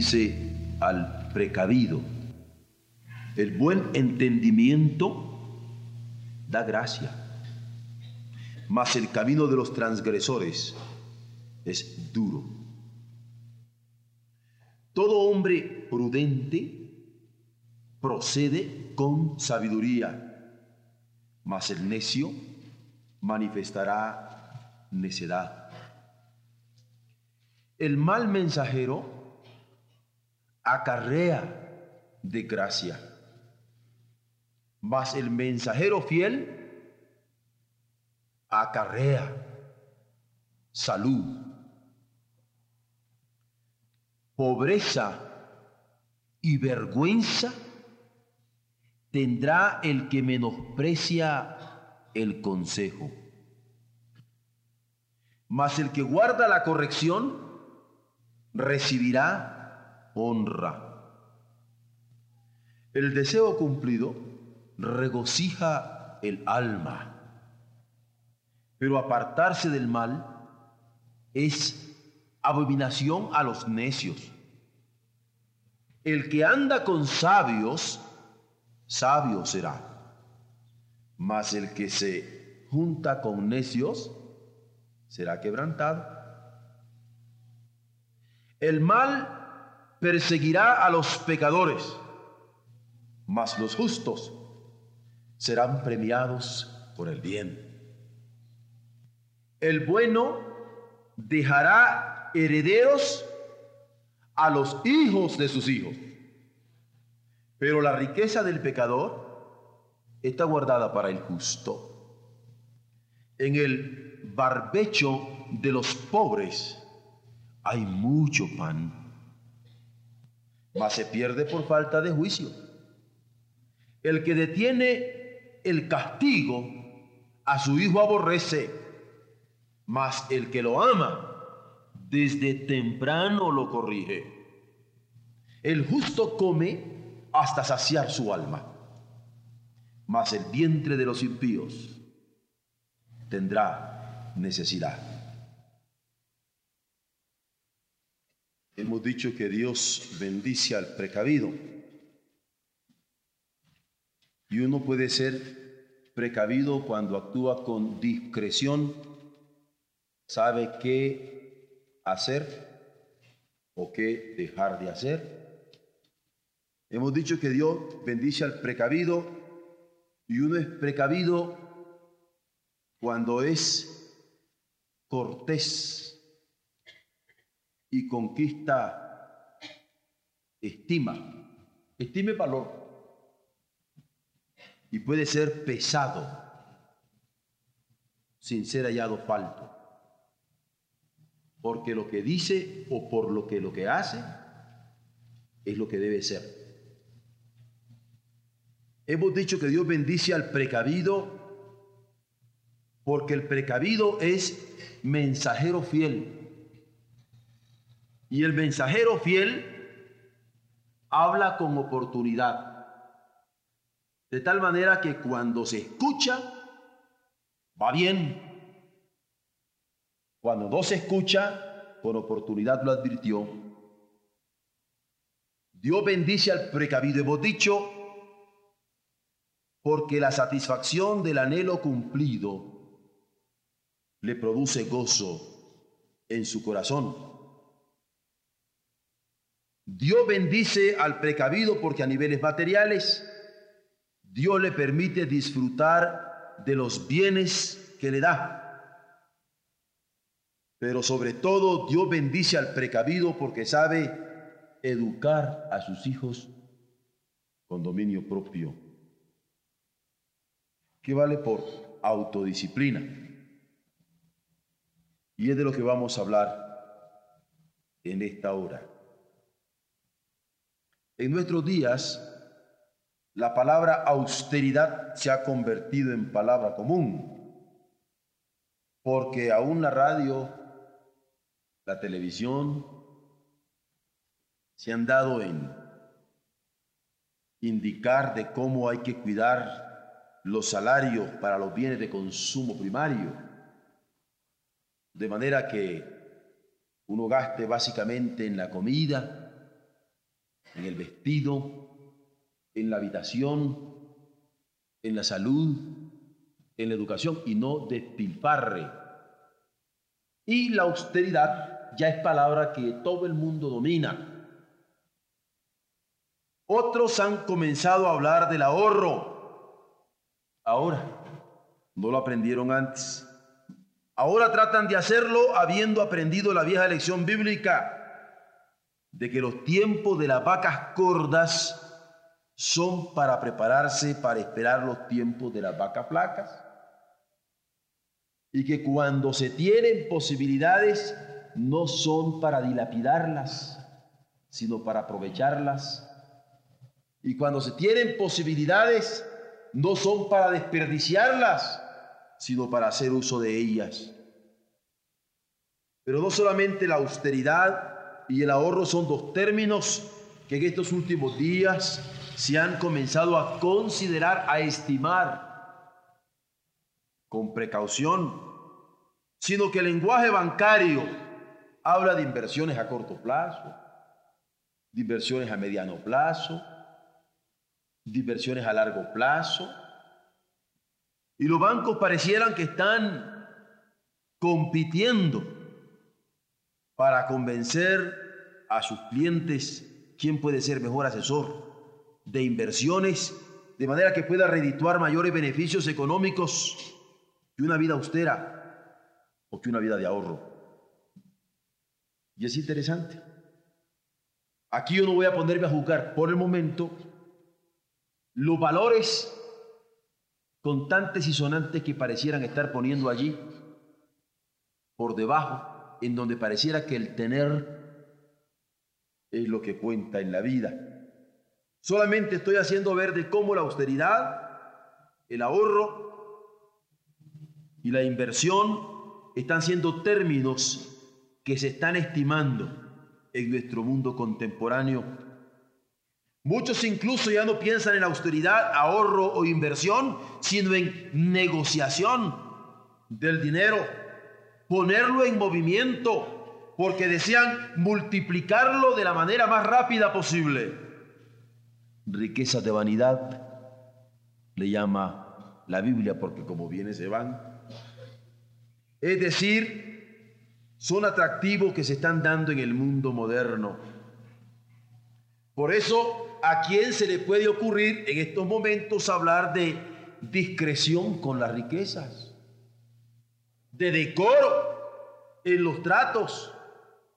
Bendice al precavido. El buen entendimiento da gracia, mas el camino de los transgresores es duro. Todo hombre prudente procede con sabiduría, mas el necio manifestará necedad. El mal mensajero acarrea de gracia, mas el mensajero fiel acarrea salud. Pobreza y vergüenza tendrá el que menosprecia el consejo. Mas el que guarda la corrección recibirá honra. El deseo cumplido regocija el alma, pero apartarse del mal es abominación a los necios. El que anda con sabios, sabio será. Mas el que se junta con necios, será quebrantado. El mal perseguirá a los pecadores, mas los justos serán premiados por el bien. El bueno dejará herederos a los hijos de sus hijos, pero la riqueza del pecador está guardada para el justo. En el barbecho de los pobres hay mucho pan, mas se pierde por falta de juicio. El que detiene el castigo a su hijo aborrece, mas el que lo ama desde temprano lo corrige. El justo come hasta saciar su alma, mas el vientre de los impíos tendrá necesidad. Hemos dicho que Dios bendice al precavido. Y uno puede ser precavido cuando actúa con discreción, sabe qué hacer o qué dejar de hacer. Hemos dicho que Dios bendice al precavido y uno es precavido cuando es cortés y conquista estima, estime valor. Y puede ser pesado sin ser hallado falto. Porque lo que dice o por lo que lo que hace es lo que debe ser. Hemos dicho que Dios bendice al precavido porque el precavido es mensajero fiel. Y el mensajero fiel habla con oportunidad. De tal manera que cuando se escucha, va bien. Cuando no se escucha, por oportunidad lo advirtió. Dios bendice al precavido. Hemos dicho, porque la satisfacción del anhelo cumplido le produce gozo en su corazón. Dios bendice al precavido porque a niveles materiales Dios le permite disfrutar de los bienes que le da. Pero sobre todo Dios bendice al precavido porque sabe educar a sus hijos con dominio propio. ¿Qué vale por autodisciplina? Y es de lo que vamos a hablar en esta hora. En nuestros días, la palabra austeridad se ha convertido en palabra común, porque aún la radio, la televisión, se han dado en indicar de cómo hay que cuidar los salarios para los bienes de consumo primario, de manera que uno gaste básicamente en la comida, en el vestido, en la habitación, en la salud, en la educación y no despilfarre. Y la austeridad ya es palabra que todo el mundo domina. Otros han comenzado a hablar del ahorro. Ahora, no lo aprendieron antes. Ahora tratan de hacerlo habiendo aprendido la vieja lección bíblica de que los tiempos de las vacas gordas son para prepararse para esperar los tiempos de las vacas flacas. Y que cuando se tienen posibilidades no son para dilapidarlas, sino para aprovecharlas. Y cuando se tienen posibilidades no son para desperdiciarlas, sino para hacer uso de ellas. Pero no solamente la austeridad y el ahorro son dos términos que en estos últimos días se han comenzado a considerar, a estimar con precaución, sino que el lenguaje bancario habla de inversiones a corto plazo, de inversiones a mediano plazo, de inversiones a largo plazo, y los bancos parecieran que están compitiendo para convencer a sus clientes quién puede ser mejor asesor de inversiones, de manera que pueda redituar mayores beneficios económicos que una vida austera o que una vida de ahorro. Y es interesante. Aquí yo no voy a ponerme a juzgar por el momento los valores contantes y sonantes que parecieran estar poniendo allí por debajo, en donde pareciera que el tener es lo que cuenta en la vida. Solamente estoy haciendo ver de cómo la austeridad, el ahorro y la inversión están siendo términos que se están estimando en nuestro mundo contemporáneo Muchos incluso ya no piensan en austeridad, ahorro o inversión, sino en negociación del dinero, ponerlo en movimiento, porque desean multiplicarlo de la manera más rápida posible. Riqueza de vanidad le llama la Biblia, porque como viene se van. Es decir, son atractivos que se están dando en el mundo moderno. Por eso ¿a quién se le puede ocurrir en estos momentos hablar de discreción con las riquezas? De decoro en los tratos,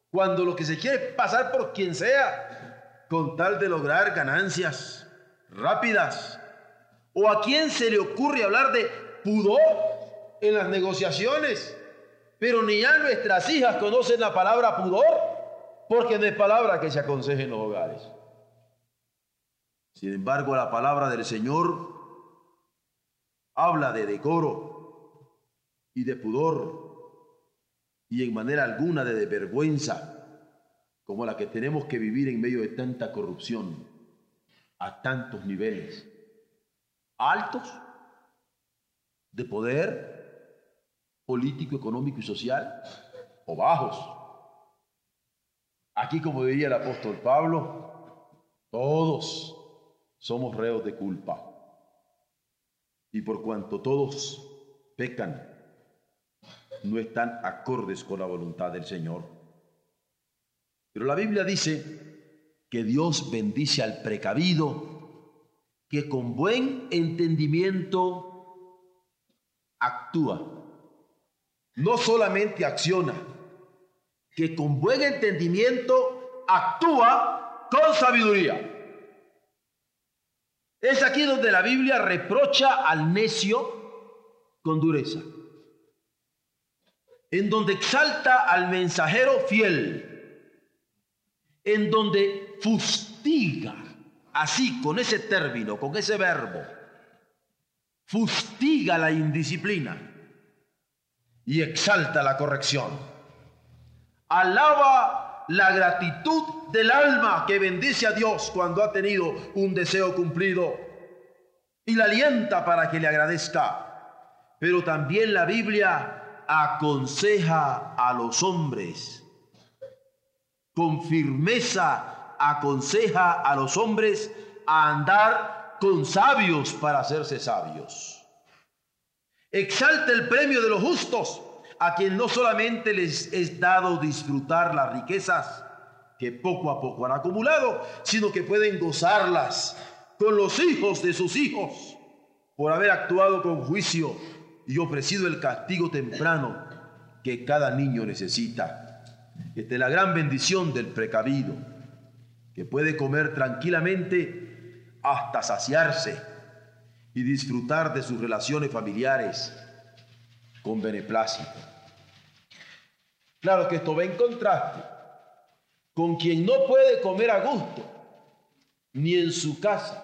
cuando lo que se quiere es pasar por quien sea, con tal de lograr ganancias rápidas. ¿O a quién se le ocurre hablar de pudor en las negociaciones? Pero ni ya nuestras hijas conocen la palabra pudor, porque no es palabra que se aconseje en los hogares. Sin embargo, la palabra del Señor habla de decoro y de pudor y en manera alguna de vergüenza como la que tenemos que vivir en medio de tanta corrupción a tantos niveles altos de poder político, económico y social o bajos. Aquí, como diría el apóstol Pablo, todos somos reos de culpa. Y por cuanto todos pecan, no están acordes con la voluntad del Señor. Pero la Biblia dice que Dios bendice al precavido, que con buen entendimiento actúa. No solamente acciona, que con buen entendimiento actúa con sabiduría. Es aquí donde la Biblia reprocha al necio con dureza. En donde exalta al mensajero fiel en donde fustiga, así con ese término, con ese verbo, fustiga la indisciplina y exalta la corrección. Alaba la gratitud del alma que bendice a Dios cuando ha tenido un deseo cumplido y la alienta para que le agradezca. Pero también la Biblia aconseja a los hombres con firmeza aconseja a los hombres a andar con sabios para hacerse sabios. Exalta el premio de los justos, a quien no solamente les es dado disfrutar las riquezas que poco a poco han acumulado, sino que pueden gozarlas con los hijos de sus hijos por haber actuado con juicio y ofrecido el castigo temprano que cada niño necesita. Esta es la gran bendición del precavido, que puede comer tranquilamente hasta saciarse y disfrutar de sus relaciones familiares con beneplácito. Claro que esto va en contraste con quien no puede comer a gusto, ni en su casa.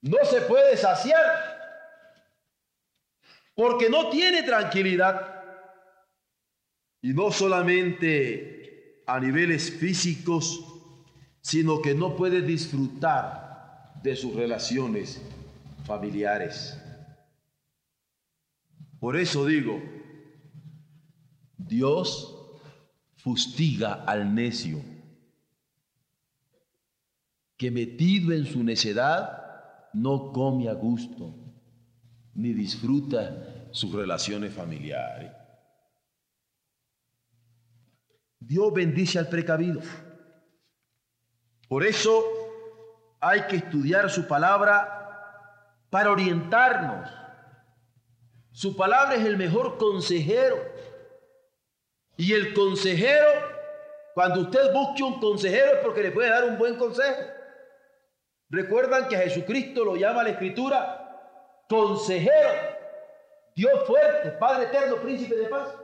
No se puede saciar porque no tiene tranquilidad y no solamente a niveles físicos, sino que no puede disfrutar de sus relaciones familiares. Por eso digo, Dios fustiga al necio, que metido en su necedad no come a gusto, ni disfruta sus relaciones familiares. Dios bendice al precavido. Por eso hay que estudiar su palabra para orientarnos. Su palabra es el mejor consejero. Y el consejero, cuando usted busque un consejero es porque le puede dar un buen consejo. Recuerdan que a Jesucristo lo llama la Escritura consejero, Dios fuerte, Padre eterno, príncipe de paz.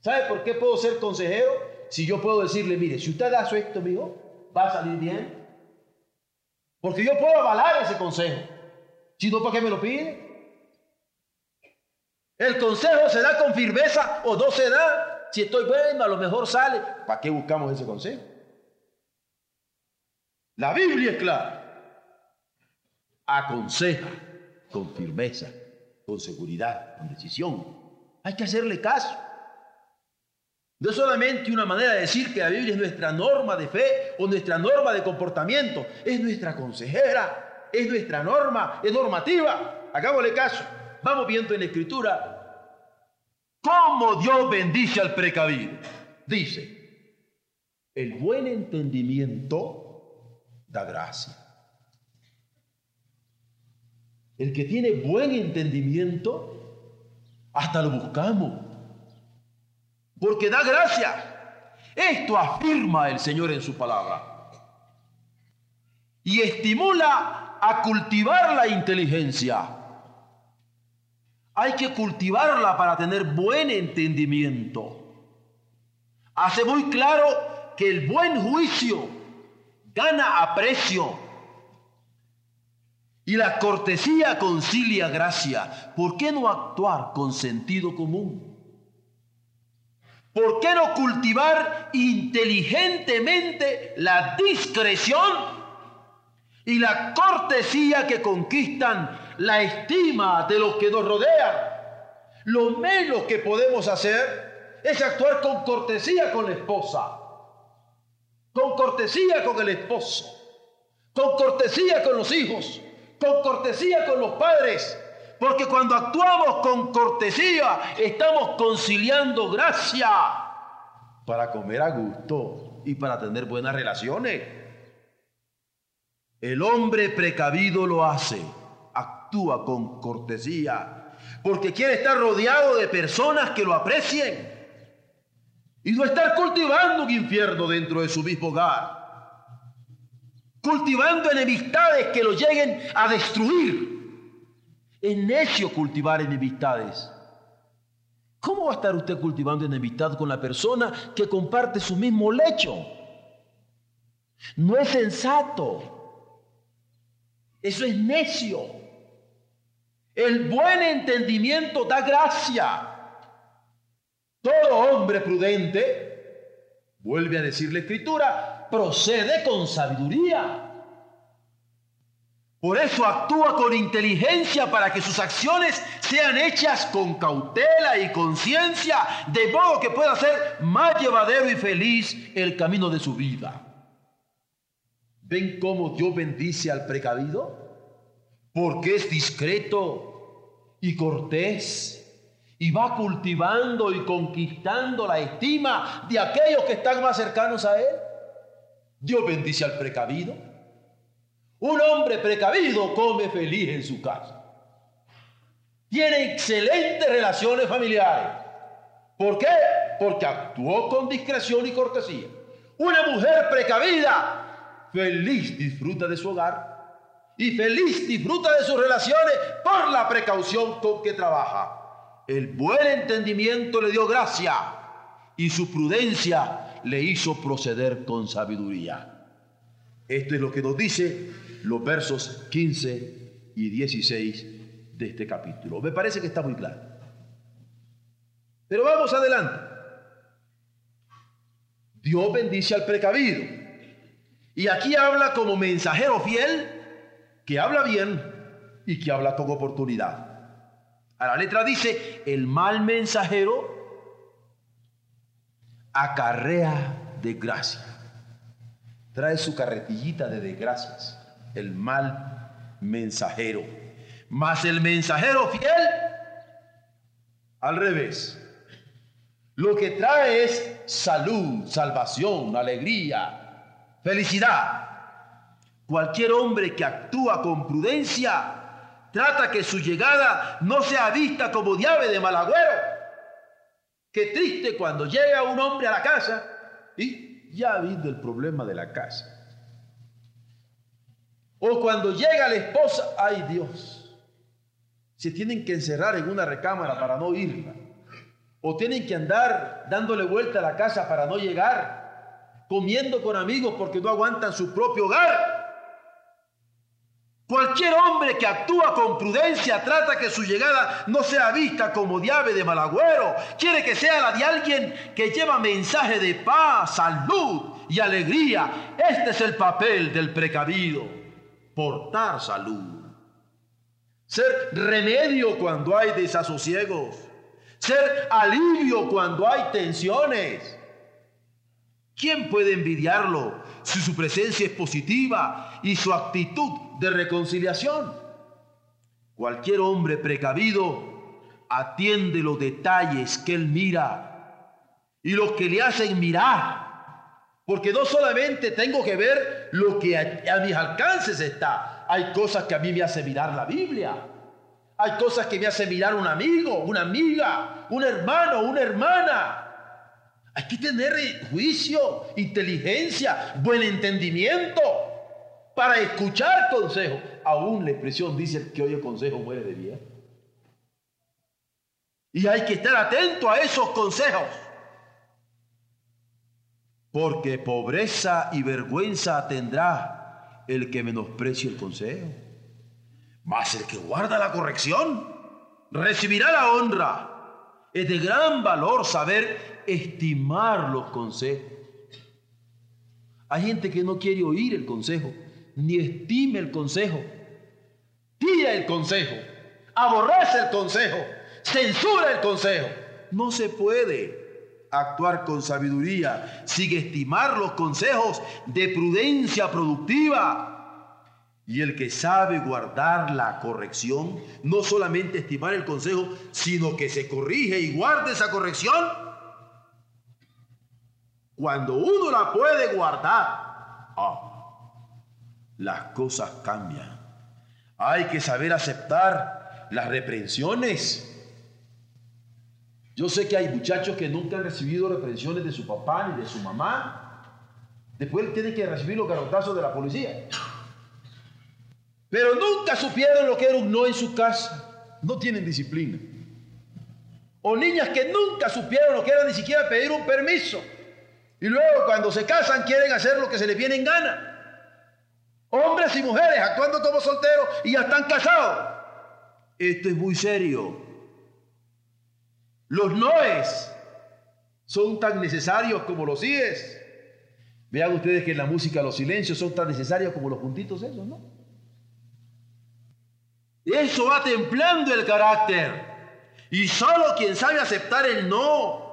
¿Sabe por qué puedo ser consejero? Si yo puedo decirle, mire, si usted hace esto, amigo, va a salir bien. Porque yo puedo avalar ese consejo. Si no, ¿para qué me lo pide? El consejo se da con firmeza o no se da. Si estoy bueno, a lo mejor sale. ¿Para qué buscamos ese consejo? La Biblia es clara. Aconseja con firmeza, con seguridad, con decisión. Hay que hacerle caso. No es solamente una manera de decir que la Biblia es nuestra norma de fe o nuestra norma de comportamiento, es nuestra consejera, es nuestra norma, es normativa. Hagámosle caso. Vamos viendo en la Escritura cómo Dios bendice al precavido. Dice, el buen entendimiento da gracia. El que tiene buen entendimiento, hasta lo buscamos porque da gracia. Esto afirma el Señor en su palabra. Y estimula a cultivar la inteligencia. Hay que cultivarla para tener buen entendimiento. Hace muy claro que el buen juicio gana aprecio y la cortesía concilia gracia. ¿Por qué no actuar con sentido común? ¿Por qué no cultivar inteligentemente la discreción y la cortesía que conquistan la estima de los que nos rodean? Lo menos que podemos hacer es actuar con cortesía con la esposa, con cortesía con el esposo, con cortesía con los hijos, con cortesía con los padres, porque cuando actuamos con cortesía, estamos conciliando gracia para comer a gusto y para tener buenas relaciones. El hombre precavido lo hace, actúa con cortesía, porque quiere estar rodeado de personas que lo aprecien y no estar cultivando un infierno dentro de su mismo hogar, cultivando enemistades que lo lleguen a destruir es necio cultivar enemistades. ¿Cómo va a estar usted cultivando enemistad con la persona que comparte su mismo lecho? No es sensato. Eso es necio. El buen entendimiento da gracia. Todo hombre prudente, vuelve a decir la escritura, procede con sabiduría. Por eso actúa con inteligencia para que sus acciones sean hechas con cautela y conciencia, de modo que pueda ser más llevadero y feliz el camino de su vida. ¿Ven cómo Dios bendice al precavido? Porque es discreto y cortés y va cultivando y conquistando la estima de aquellos que están más cercanos a Él. Dios bendice al precavido un hombre precavido come feliz en su casa. Tiene excelentes relaciones familiares. ¿Por qué? Porque actuó con discreción y cortesía. Una mujer precavida, feliz disfruta de su hogar y feliz disfruta de sus relaciones por la precaución con que trabaja. El buen entendimiento le dio gracia y su prudencia le hizo proceder con sabiduría. Esto es lo que nos dice los versos 15 y 16 de este capítulo. Me parece que está muy claro. Pero vamos adelante. Dios bendice al precavido. Y aquí habla como mensajero fiel que habla bien y que habla con oportunidad. A la letra dice, el mal mensajero acarrea desgracia. Trae su carretillita de desgracias el mal mensajero. Mas el mensajero fiel, al revés, lo que trae es salud, salvación, alegría, felicidad. Cualquier hombre que actúa con prudencia trata que su llegada no sea vista como llave de malagüero. Qué triste cuando llega un hombre a la casa y ya ha habido el problema de la casa. O cuando llega la esposa, ay Dios, se tienen que encerrar en una recámara para no irla. O tienen que andar dándole vuelta a la casa para no llegar, comiendo con amigos porque no aguantan su propio hogar. Cualquier hombre que actúa con prudencia trata que su llegada no sea vista como de ave de. Quiere que sea la de alguien que lleva mensaje de paz, salud y alegría. Este es el papel del precavido portar salud, ser remedio cuando hay desasosiegos, ser alivio cuando hay tensiones. ¿Quién puede envidiarlo si su presencia es positiva y su actitud de reconciliación? Cualquier hombre precavido atiende los detalles que él mira y los que le hacen mirar porque no solamente tengo que ver lo que a, mis alcances está, hay cosas que a mí me hace mirar la Biblia. Hay cosas que me hace mirar un amigo, una amiga, un hermano, una hermana. Hay que tener juicio, inteligencia, buen entendimiento para escuchar consejo. Aún la expresión dice que oye consejo muere de bien. Y hay que estar atento a esos consejos porque pobreza y vergüenza tendrá el que menosprecie el consejo. Mas el que guarda la corrección recibirá la honra. Es de gran valor saber estimar los consejos. Hay gente que no quiere oír el consejo, ni estime el consejo. Tira el consejo, aborrece el consejo, censura el consejo. No se puede actuar con sabiduría, sigue estimar los consejos de prudencia productiva. Y el que sabe guardar la corrección, no solamente estimar el consejo, sino que se corrige y guarde esa corrección, cuando uno la puede guardar, ah, las cosas cambian. Hay que saber aceptar las reprensiones yo sé que hay muchachos que nunca han recibido reprensiones de su papá ni de su mamá. Después tienen que recibir los garrotazos de la policía. Pero nunca supieron lo que era un no en su casa. No tienen disciplina. O niñas que nunca supieron lo que era ni siquiera pedir un permiso. Y luego cuando se casan quieren hacer lo que se les viene en gana. Hombres y mujeres actuando como solteros y ya están casados. Esto es muy serio. Los noes son tan necesarios como los síes. Vean ustedes que en la música los silencios son tan necesarios como los puntitos esos, ¿no? Eso va templando el carácter. Y solo quien sabe aceptar el no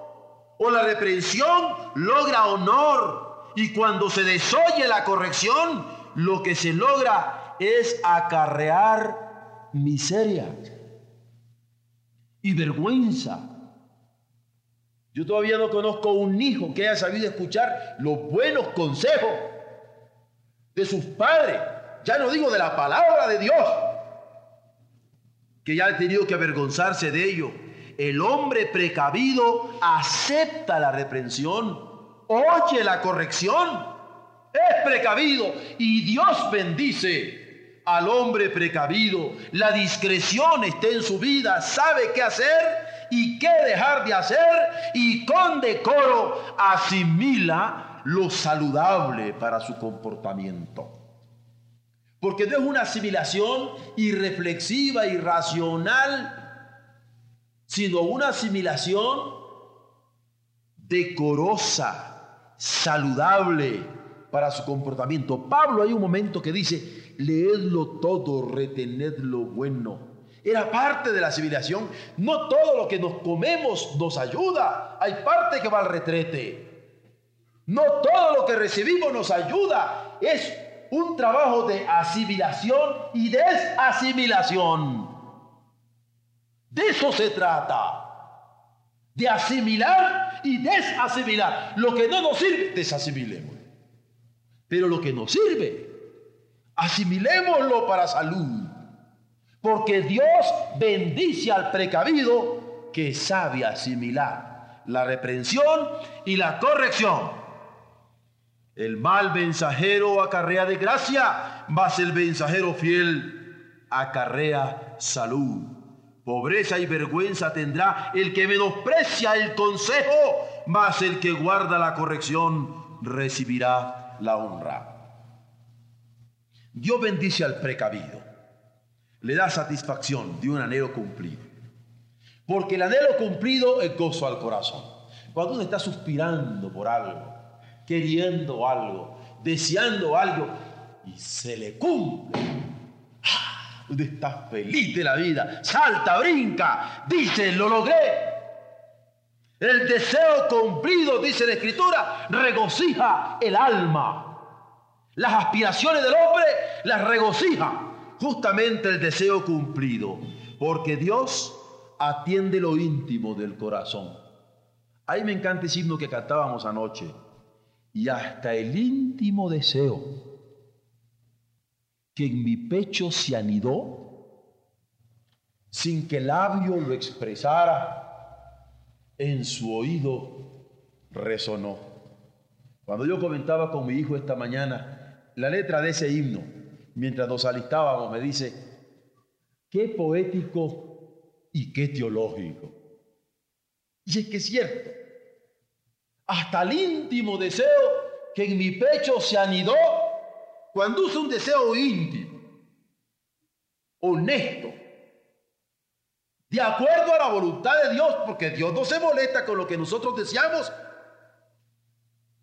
o la reprensión logra honor. Y cuando se desoye la corrección, lo que se logra es acarrear miseria y vergüenza. Yo todavía no conozco un hijo que haya sabido escuchar los buenos consejos de sus padres. Ya no digo de la palabra de Dios, que ya ha tenido que avergonzarse de ello. El hombre precavido acepta la reprensión, oye la corrección, es precavido y Dios bendice al hombre precavido. La discreción está en su vida, sabe qué hacer y qué dejar de hacer y con decoro asimila lo saludable para su comportamiento. Porque no es una asimilación irreflexiva, irracional, sino una asimilación decorosa, saludable para su comportamiento. Pablo hay un momento que dice, leedlo todo, retened lo bueno. Era parte de la civilización. No todo lo que nos comemos nos ayuda. Hay parte que va al retrete. No todo lo que recibimos nos ayuda. Es un trabajo de asimilación y desasimilación. De eso se trata. De asimilar y desasimilar. Lo que no nos sirve, desasimilemos. Pero lo que nos sirve, asimilémoslo para salud. Porque Dios bendice al precavido que sabe asimilar la reprensión y la corrección. El mal mensajero acarrea de gracia, mas el mensajero fiel acarrea salud. Pobreza y vergüenza tendrá el que menosprecia el consejo, mas el que guarda la corrección recibirá la honra. Dios bendice al precavido le da satisfacción de un anhelo cumplido. Porque el anhelo cumplido es gozo al corazón. Cuando uno está suspirando por algo, queriendo algo, deseando algo y se le cumple, ¡ah! uno está feliz de la vida, salta, brinca, dice, lo logré. El deseo cumplido, dice la Escritura, regocija el alma. Las aspiraciones del hombre las regocija justamente el deseo cumplido, porque Dios atiende lo íntimo del corazón. Ahí me encanta ese himno que cantábamos anoche. Y hasta el íntimo deseo que en mi pecho se anidó, sin que el labio lo expresara, en su oído resonó. Cuando yo comentaba con mi hijo esta mañana la letra de ese himno, mientras nos alistábamos, me dice, qué poético y qué teológico. Y es que es cierto, hasta el íntimo deseo que en mi pecho se anidó, cuando uso un deseo íntimo, honesto, de acuerdo a la voluntad de Dios, porque Dios no se molesta con lo que nosotros deseamos.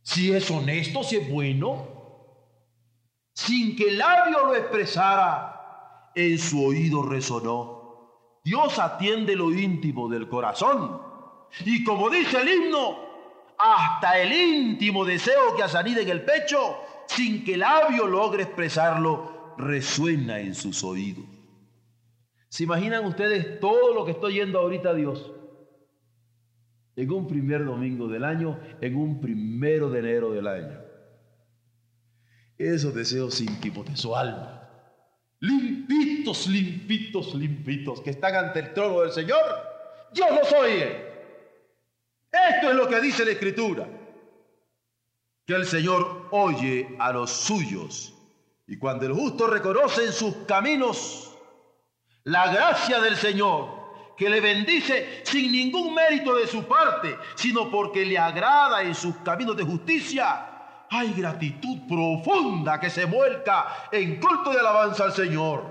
Si es honesto, si es bueno, sin que el labio lo expresara, en su oído resonó. Dios atiende lo íntimo del corazón. Y como dice el himno, hasta el íntimo deseo que asanida en el pecho, sin que el labio logre expresarlo, resuena en sus oídos. ¿Se imaginan ustedes todo lo que estoy yendo ahorita a Dios? En un primer domingo del año, en un primero de enero del año esos deseos íntimos de su alma. Limpitos, limpitos, limpitos, que están ante el trono del Señor. Dios los oye. Esto es lo que dice la Escritura. Que el Señor oye a los suyos. Y cuando el justo reconoce en sus caminos la gracia del Señor, que le bendice sin ningún mérito de su parte, sino porque le agrada en sus caminos de justicia, hay gratitud profunda que se vuelca en culto de alabanza al Señor.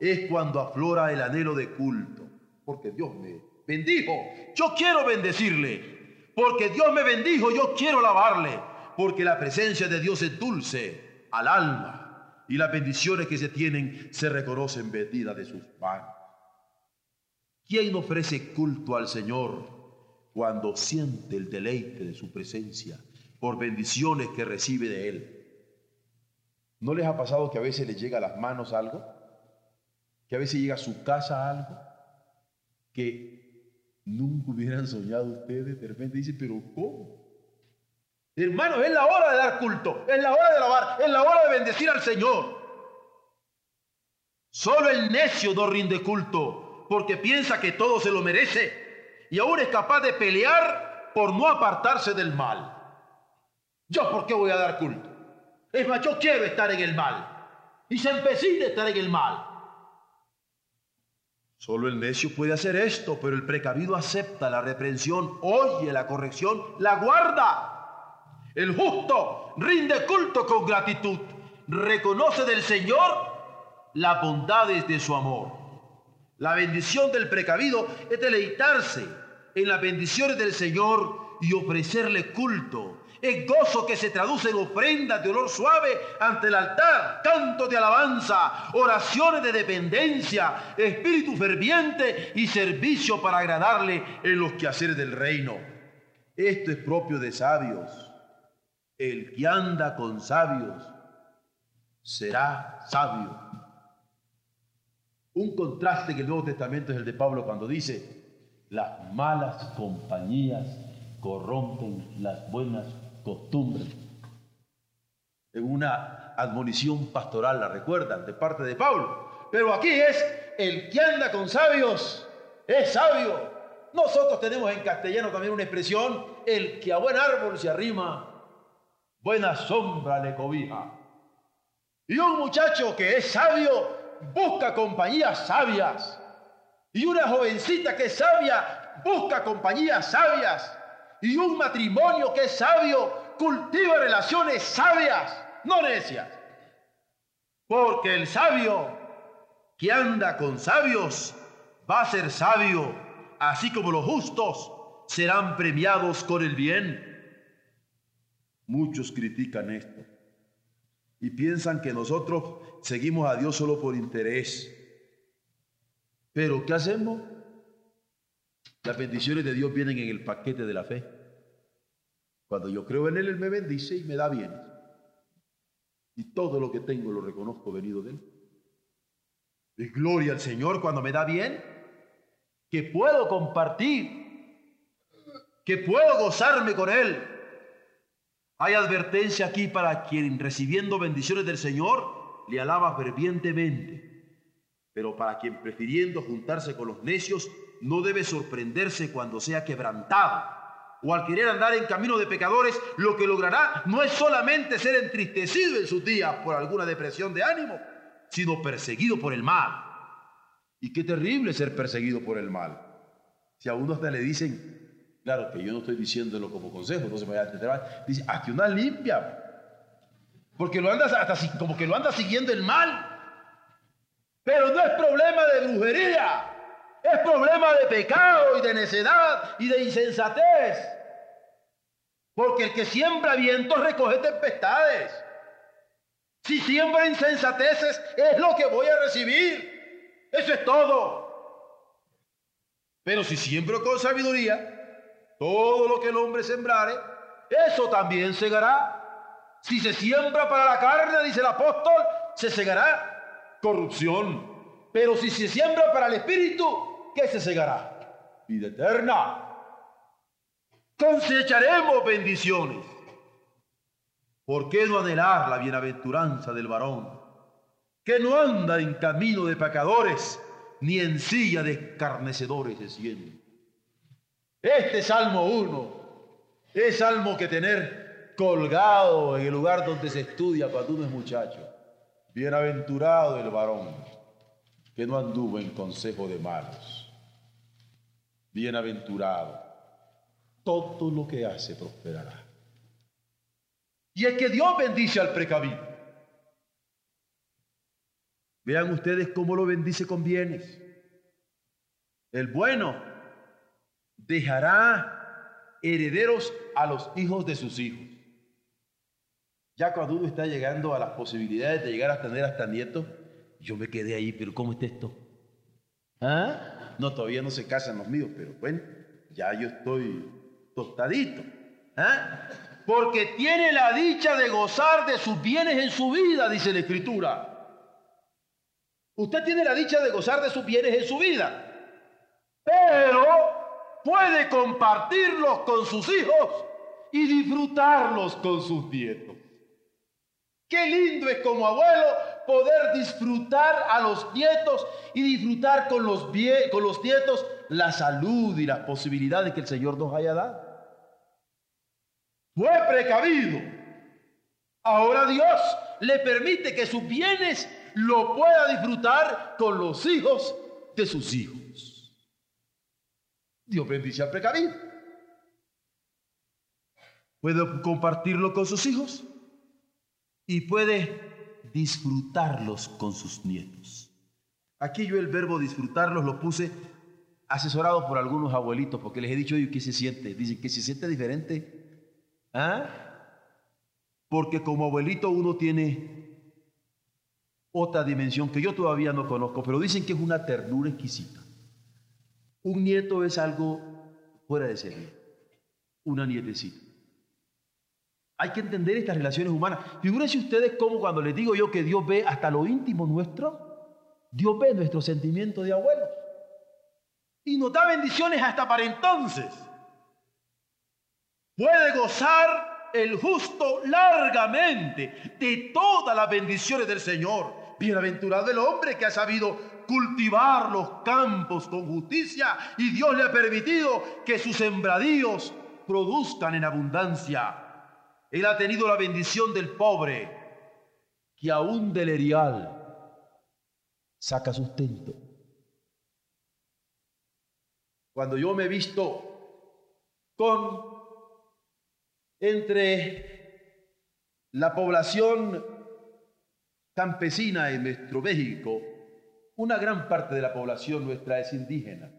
Es cuando aflora el anhelo de culto, porque Dios me bendijo. Yo quiero bendecirle, porque Dios me bendijo, yo quiero alabarle, porque la presencia de Dios es dulce al alma y las bendiciones que se tienen se reconocen vendidas de sus manos. ¿Quién ofrece culto al Señor cuando siente el deleite de su presencia por bendiciones que recibe de Él? ¿No les ha pasado que a veces les llega a las manos algo? ¿Que a veces llega a su casa algo? Que nunca hubieran soñado ustedes. De repente dicen, pero ¿cómo? Hermanos, es la hora de dar culto, es la hora de alabar, es la hora de bendecir al Señor. Solo el necio no rinde culto porque piensa que todo se lo merece y aún es capaz de pelear por no apartarse del mal. ¿Yo por qué voy a dar culto? Es más, yo quiero estar en el mal y se empecina estar en el mal. Solo el necio puede hacer esto, pero el precavido acepta la reprensión, oye la corrección, la guarda. El justo rinde culto con gratitud, reconoce del Señor las bondades de su amor. La bendición del precavido es deleitarse en las bendiciones del Señor y ofrecerle culto. Es gozo que se traduce en ofrendas de olor suave ante el altar, canto de alabanza, oraciones de dependencia, espíritu ferviente y servicio para agradarle en los quehaceres del reino. Esto es propio de sabios. El que anda con sabios será sabio. Un contraste en el Nuevo Testamento es el de Pablo cuando dice, las malas compañías corrompen las buenas costumbres. En una admonición pastoral, la recuerdan, de parte de Pablo. Pero aquí es, el que anda con sabios es sabio. Nosotros tenemos en castellano también una expresión, el que a buen árbol se arrima, buena sombra le cobija. Y un muchacho que es sabio busca compañías sabias. Y una jovencita que es sabia busca compañías sabias. Y un matrimonio que es sabio cultiva relaciones sabias, no necias. Porque el sabio que anda con sabios va a ser sabio, así como los justos serán premiados con el bien. Muchos critican esto y piensan que nosotros seguimos a Dios solo por interés. Pero ¿qué hacemos? Las bendiciones de Dios vienen en el paquete de la fe. Cuando yo creo en Él, Él me bendice y me da bien. Y todo lo que tengo lo reconozco venido de Él. Y gloria al Señor cuando me da bien, que puedo compartir, que puedo gozarme con Él, hay advertencia aquí para quien recibiendo bendiciones del Señor le alaba fervientemente. Pero para quien prefiriendo juntarse con los necios no debe sorprenderse cuando sea quebrantado. O al querer andar en camino de pecadores, lo que logrará no es solamente ser entristecido en sus días por alguna depresión de ánimo, sino perseguido por el mal. Y qué terrible ser perseguido por el mal. Si a uno hasta le dicen, Claro que yo no estoy diciéndolo como consejo, no se me vaya a entender. Dice, hazte una limpia. Porque lo andas hasta como que lo anda siguiendo el mal. Pero no es problema de brujería. Es problema de pecado y de necedad y de insensatez. Porque el que siembra vientos recoge tempestades. Si siembra insensateces, es lo que voy a recibir. Eso es todo. Pero si siembro con sabiduría, todo lo que el hombre sembrare, eso también segará. Si se siembra para la carne, dice el apóstol, se segará corrupción. Pero si se siembra para el espíritu, ¿qué se segará? Vida eterna. Cosecharemos bendiciones. ¿Por qué no anhelar la bienaventuranza del varón? Que no anda en camino de pecadores, ni en silla de escarnecedores se siente. Este Salmo 1 es salmo que tener colgado en el lugar donde se estudia cuando uno es muchacho. Bienaventurado el varón que no anduvo en consejo de malos, Bienaventurado. Todo lo que hace prosperará. Y es que Dios bendice al precavido. Vean ustedes cómo lo bendice con bienes. El bueno dejará herederos a los hijos de sus hijos. Ya cuando uno está llegando a las posibilidades de llegar a tener hasta nietos, yo me quedé ahí, pero ¿cómo está esto? ¿Ah? No, todavía no se casan los míos, pero bueno, ya yo estoy tostadito. ¿Ah? Porque tiene la dicha de gozar de sus bienes en su vida, dice la Escritura. Usted tiene la dicha de gozar de sus bienes en su vida, pero puede compartirlos con sus hijos y disfrutarlos con sus nietos. Qué lindo es como abuelo poder disfrutar a los nietos y disfrutar con los, con los nietos la salud y las posibilidades que el Señor nos haya dado. Fue precavido. Ahora Dios le permite que sus bienes lo pueda disfrutar con los hijos de sus hijos. Dios bendice al precavido. Puede compartirlo con sus hijos y puede disfrutarlos con sus nietos. Aquí yo el verbo disfrutarlos lo puse asesorado por algunos abuelitos porque les he dicho yo que se siente. Dicen que se siente diferente. ¿Ah? Porque como abuelito uno tiene otra dimensión que yo todavía no conozco, pero dicen que es una ternura exquisita. Un nieto es algo fuera de serie, una nietecita. Hay que entender estas relaciones humanas. Figúrense ustedes cómo cuando les digo yo que Dios ve hasta lo íntimo nuestro, Dios ve nuestro sentimiento de abuelos. Y nos da bendiciones hasta para entonces. Puede gozar el justo largamente de todas las bendiciones del Señor Bienaventurado el hombre que ha sabido cultivar los campos con justicia y Dios le ha permitido que sus sembradíos produzcan en abundancia. Él ha tenido la bendición del pobre que aún del erial saca sustento. Cuando yo me he visto con entre la población campesina en nuestro México, una gran parte de la población nuestra es indígena.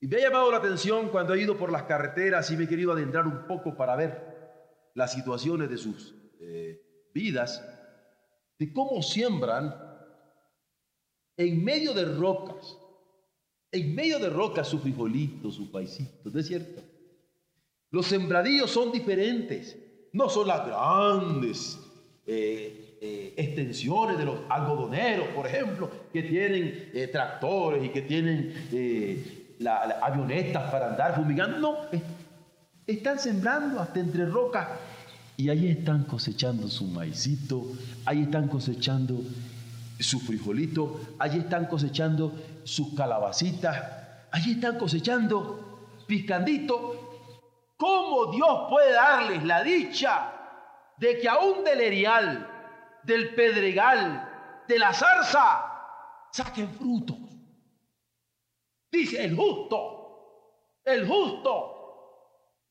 Y me ha llamado la atención cuando he ido por las carreteras y me he querido adentrar un poco para ver las situaciones de sus eh, vidas, de cómo siembran en medio de rocas, en medio de rocas su frijolito, su paisito, ¿no es cierto? Los sembradíos son diferentes, no son las grandes eh, eh, extensiones de los algodoneros, por ejemplo, que tienen eh, tractores y que tienen avionetas para andar fumigando. No, están sembrando hasta entre rocas y ahí están cosechando su maicito, ahí están cosechando su frijolito, ahí están cosechando sus calabacitas, ahí están cosechando picandito. ¿Cómo Dios puede darles la dicha de que aún del erial, del pedregal, de la zarza, saquen frutos. Dice el justo, el justo,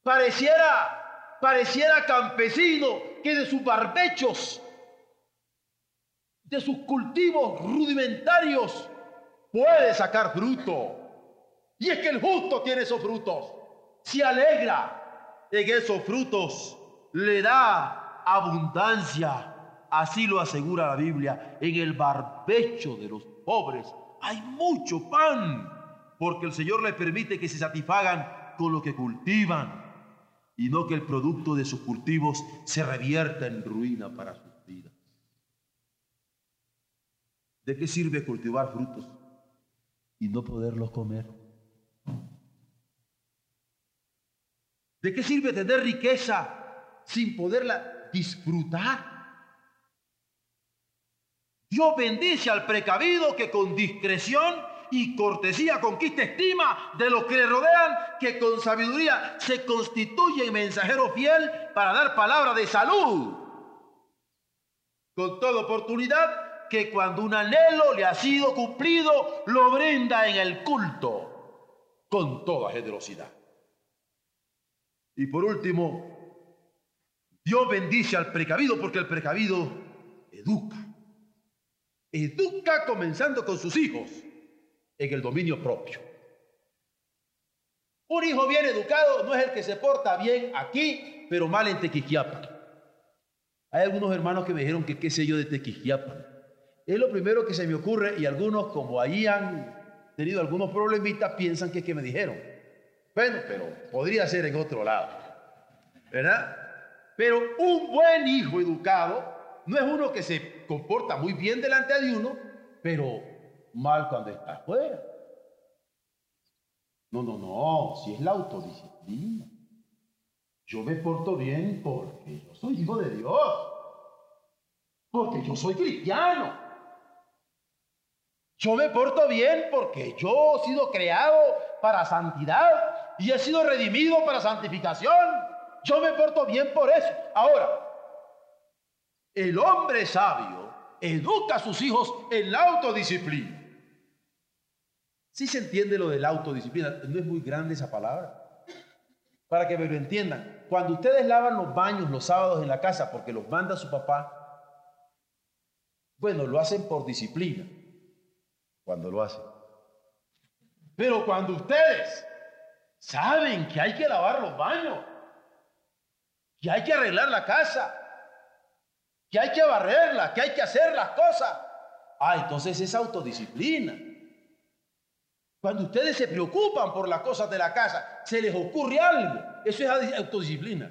pareciera, pareciera campesino que de sus barbechos, de sus cultivos rudimentarios, puede sacar fruto. Y es que el justo tiene esos frutos, se alegra en esos frutos, le da abundancia. Así lo asegura la Biblia. En el barbecho de los pobres hay mucho pan, porque el Señor les permite que se satisfagan con lo que cultivan y no que el producto de sus cultivos se revierta en ruina para sus vidas. ¿De qué sirve cultivar frutos y no poderlos comer? ¿De qué sirve tener riqueza sin poderla disfrutar. Dios bendice al precavido que con discreción y cortesía conquista estima de los que le rodean, que con sabiduría se constituye en mensajero fiel para dar palabra de salud. Con toda oportunidad que cuando un anhelo le ha sido cumplido, lo brinda en el culto. con toda generosidad. Y por último, Dios bendice al precavido porque el precavido educa. Educa comenzando con sus hijos en el dominio propio. Un hijo bien educado no es el que se porta bien aquí, pero mal en Tequiquiapa. Hay algunos hermanos que me dijeron que qué sé yo de Tequiquiapa. Es lo primero que se me ocurre y algunos como ahí han tenido algunos problemitas piensan que es que me dijeron. Bueno, pero podría ser en otro lado. ¿Verdad? Pero un buen hijo educado no es uno que se comporta muy bien delante de uno, pero mal cuando está afuera. No, no, no, si es la autodisciplina. Yo me porto bien porque yo soy hijo de Dios. Porque yo soy cristiano. Yo me porto bien porque yo he sido creado para santidad y he sido redimido para santificación. Yo me porto bien por eso. Ahora, el hombre sabio educa a sus hijos en la autodisciplina. Si se entiende lo de la autodisciplina, no es muy grande esa palabra. Para que me lo entiendan, cuando ustedes lavan los baños los sábados en la casa porque los manda su papá, bueno, lo hacen por disciplina, cuando lo hacen. Pero cuando ustedes saben que hay que lavar los baños, que hay que arreglar la casa, que hay que barrerla, que hay que hacer las cosas, ah, entonces es autodisciplina. Cuando ustedes se preocupan por las cosas de la casa, se les ocurre algo. Eso es autodisciplina.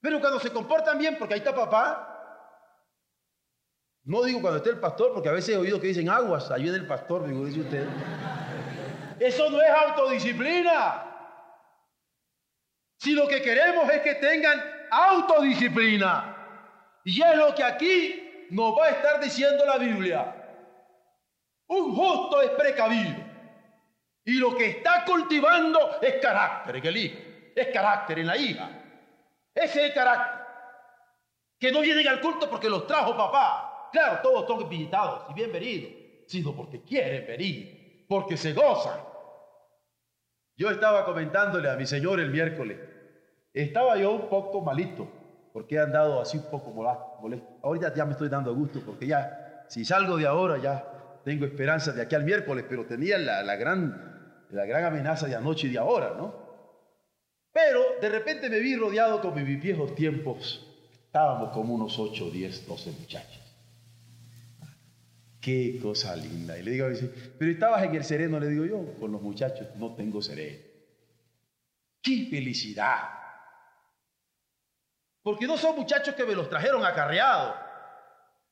Pero cuando se comportan bien, porque ahí está papá, no digo cuando esté el pastor, porque a veces he oído que dicen aguas, ayude el pastor, digo, dice usted. Eso no es autodisciplina. Si lo que queremos es que tengan autodisciplina. Y es lo que aquí nos va a estar diciendo la Biblia. Un justo es precavido. Y lo que está cultivando es carácter en el hijo. Es carácter en la hija. Ese es el carácter. Que no vienen al culto porque los trajo papá. Claro, todos son invitados y bienvenidos. Sino porque quieren venir. Porque se gozan. Yo estaba comentándole a mi señor el miércoles. Estaba yo un poco malito. Porque he andado así un poco molesto. Ahorita ya me estoy dando gusto porque ya, si salgo de ahora, ya tengo esperanza de aquí al miércoles, pero tenía la, gran, amenaza de anoche y de ahora, ¿no? Pero de repente me vi rodeado con mis viejos tiempos. Estábamos como unos 8, 10, 12 muchachos. Qué cosa linda. Y le digo a veces, pero estabas en el sereno, le digo yo, con los muchachos, no tengo sereno. ¡Qué felicidad! Porque no son muchachos que me los trajeron acarreados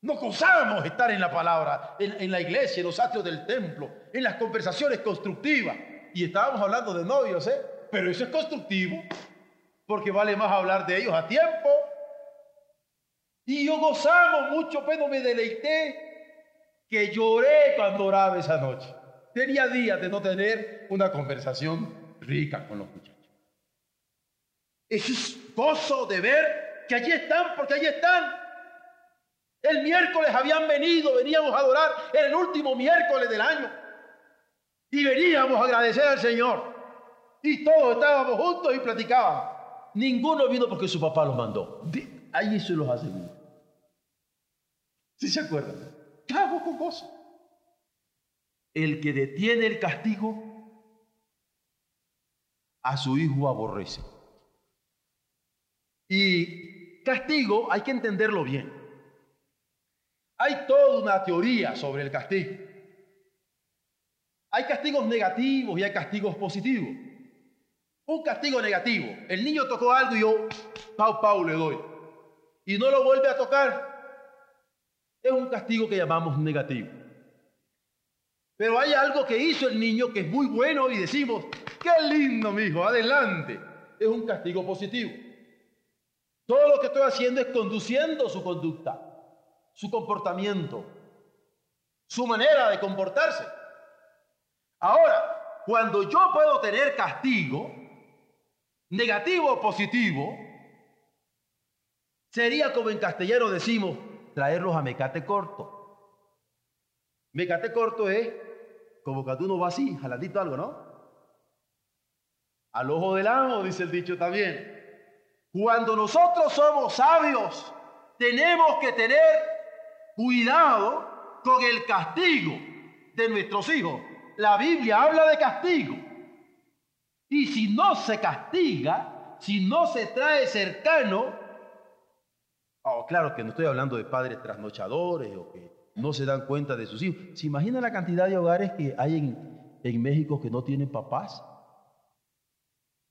nos gozamos estar en la palabra, en, la iglesia, en los atrios del templo, en las conversaciones constructivas. Y estábamos hablando de novios, ¿eh? Pero eso es constructivo, porque vale más hablar de ellos a tiempo. Y yo gozamos mucho, pero me deleité que lloré cuando oraba esa noche. Tenía días de no tener una conversación rica con los muchachos. Es gozo de ver que allí están, porque allí están el miércoles habían venido, veníamos a adorar, era el último miércoles del año. Y veníamos a agradecer al Señor. Y todos estábamos juntos y platicábamos. Ninguno vino porque su papá los mandó. Ahí se los aseguro. ¿Sí se acuerdan? Cago con gozo. El que detiene el castigo a su hijo aborrece. Y castigo hay que entenderlo bien. Hay toda una teoría sobre el castigo. Hay castigos negativos y hay castigos positivos. Un castigo negativo. El niño tocó algo y yo, pau, pau, le doy. Y no lo vuelve a tocar. Es un castigo que llamamos negativo. Pero hay algo que hizo el niño que es muy bueno y decimos, qué lindo, mi hijo, adelante. Es un castigo positivo. Todo lo que estoy haciendo es conduciendo su conducta su comportamiento, su manera de comportarse. Ahora, cuando yo puedo tener castigo, negativo o positivo, sería como en castellano decimos, traerlos a mecate corto. Mecate corto es como que uno va así, jaladito algo, ¿no? Al ojo del amo, dice el dicho también. Cuando nosotros somos sabios, tenemos que tener cuidado con el castigo de nuestros hijos. La Biblia habla de castigo. Y si no se castiga, si no se trae cercano, oh, claro que no estoy hablando de padres trasnochadores o que no se dan cuenta de sus hijos. ¿Se imagina la cantidad de hogares que hay en, en México que no tienen papás?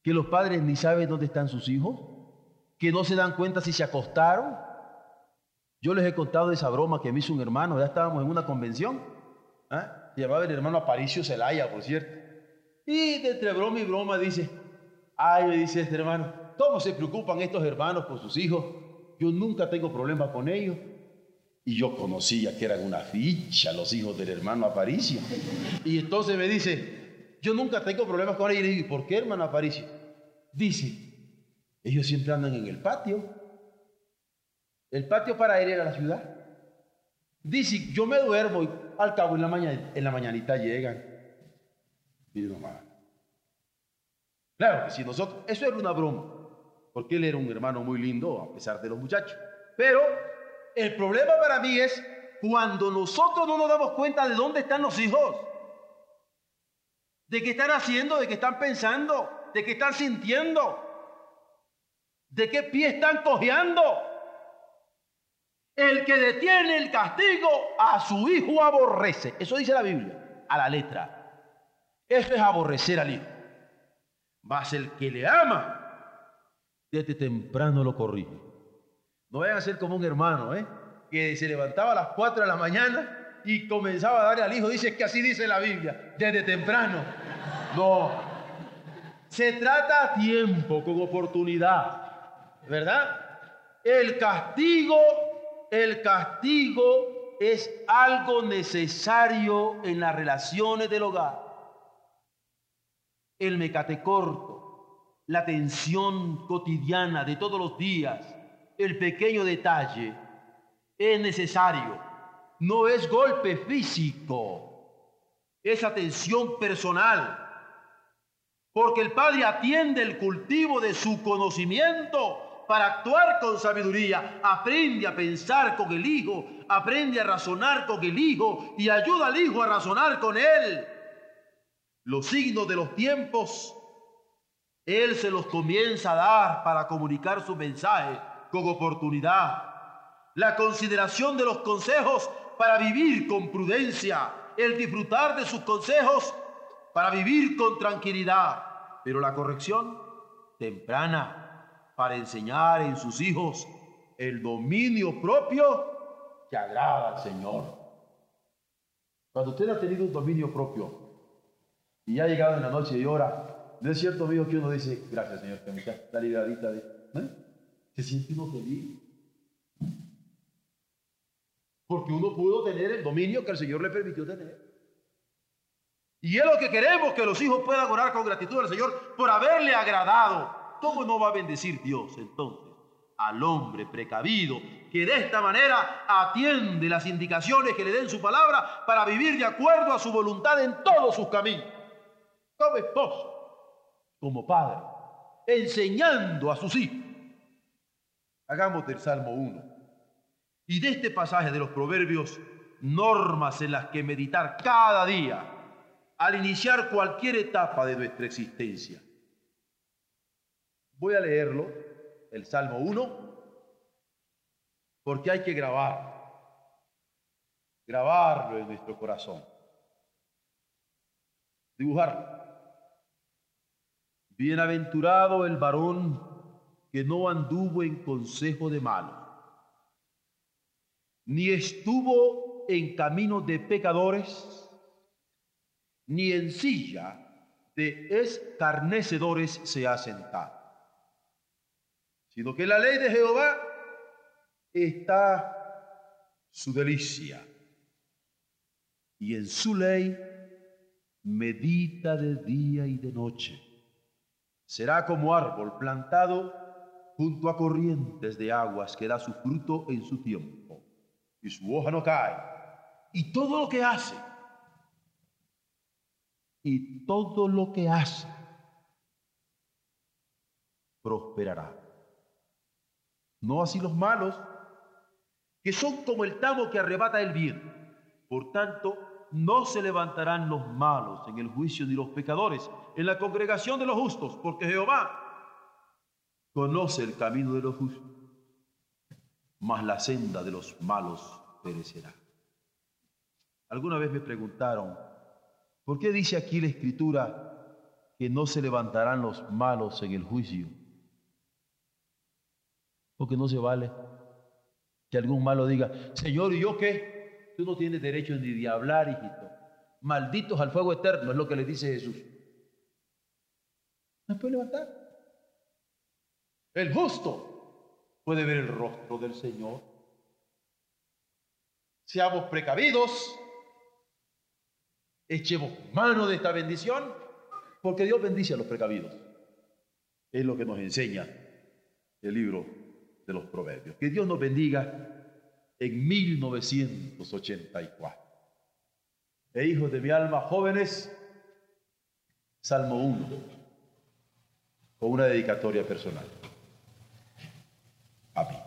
Que los padres ni saben dónde están sus hijos, que no se dan cuenta si se acostaron. Yo les he contado esa broma que me hizo un hermano, ya estábamos en una convención, ¿eh? llamaba el hermano Aparicio Celaya, por cierto. Y de entre broma y broma dice, ay, me dice este hermano, ¿cómo se preocupan estos hermanos por sus hijos? Yo nunca tengo problema con ellos. Y yo conocía que eran una ficha los hijos del hermano Aparicio. Y entonces me dice, yo nunca tengo problemas con ellos. Y le digo, ¿por qué hermano Aparicio? Dice, ellos siempre andan en el patio. El patio para ir a la ciudad. Dice, yo me duermo y al cabo en la, mañana, en la mañanita llegan. Mire nomás. Claro que si nosotros, eso era una broma, porque él era un hermano muy lindo a pesar de los muchachos. Pero el problema para mí es cuando nosotros no nos damos cuenta de dónde están los hijos, de qué están haciendo, de qué están pensando, de qué están sintiendo, de qué pie están cojeando. El que detiene el castigo a su hijo aborrece. Eso dice la Biblia, a la letra. Eso es aborrecer al hijo. Mas el que le ama, desde temprano lo corrige. No vayan a ser como un hermano, ¿eh? Que se levantaba a las 4 de la mañana y comenzaba a darle al hijo. Dice que así dice la Biblia, desde temprano. No. Se trata a tiempo, con oportunidad, ¿verdad? El castigo, el castigo es algo necesario en las relaciones del hogar. El mecate corto, la tensión cotidiana de todos los días, el pequeño detalle es necesario. No es golpe físico, es atención personal. Porque el Padre atiende el cultivo de su conocimiento para actuar con sabiduría. Aprende a pensar con el Hijo, aprende a razonar con el Hijo y ayuda al Hijo a razonar con Él. Los signos de los tiempos, Él se los comienza a dar para comunicar su mensaje con oportunidad. La consideración de los consejos para vivir con prudencia. El disfrutar de sus consejos para vivir con tranquilidad. Pero la corrección temprana para enseñar en sus hijos el dominio propio que agrada al Señor. Cuando usted ha tenido un dominio propio y ha llegado en la noche y ora, ¿no es cierto, amigo, que uno dice, gracias, Señor, que me da liberadita de... ¿eh? se siente uno feliz. Porque uno pudo tener el dominio que el Señor le permitió tener. Y es lo que queremos, que los hijos puedan orar con gratitud al Señor por haberle agradado. ¿Cómo no va a bendecir Dios entonces al hombre precavido que de esta manera atiende las indicaciones que le den su palabra para vivir de acuerdo a su voluntad en todos sus caminos? Como esposo, como padre, enseñando a sus hijos Hagamos del Salmo 1 y de este pasaje de los Proverbios normas en las que meditar cada día al iniciar cualquier etapa de nuestra existencia. Voy a leerlo, el Salmo 1, porque hay que grabar, grabarlo en nuestro corazón, dibujarlo. Bienaventurado el varón que no anduvo en consejo de malo, ni estuvo en camino de pecadores, ni en silla de escarnecedores se ha sentado, sino que la ley de Jehová está su delicia, y en su ley medita de día y de noche. Será como árbol plantado junto a corrientes de aguas que da su fruto en su tiempo, y su hoja no cae, y todo lo que hace y todo lo que hace prosperará. No así los malos, que son como el tamo que arrebata el bien. Por tanto, no se levantarán los malos en el juicio ni los pecadores en la congregación de los justos, porque Jehová conoce el camino de los justos, mas la senda de los malos perecerá. Alguna vez me preguntaron, ¿por qué dice aquí la escritura que no se levantarán los malos en el juicio? Porque no se vale que algún malo diga, Señor, ¿y yo qué? Tú no tienes derecho ni de hablar, hijito. Malditos al fuego eterno, es lo que le dice Jesús. No puede levantar. El justo puede ver el rostro del Señor. Seamos precavidos, echemos mano de esta bendición, porque Dios bendice a los precavidos. Es lo que nos enseña el libro de los proverbios. Que Dios nos bendiga en 1984. E hijos de mi alma, jóvenes, Salmo 1, con una dedicatoria personal. A mí.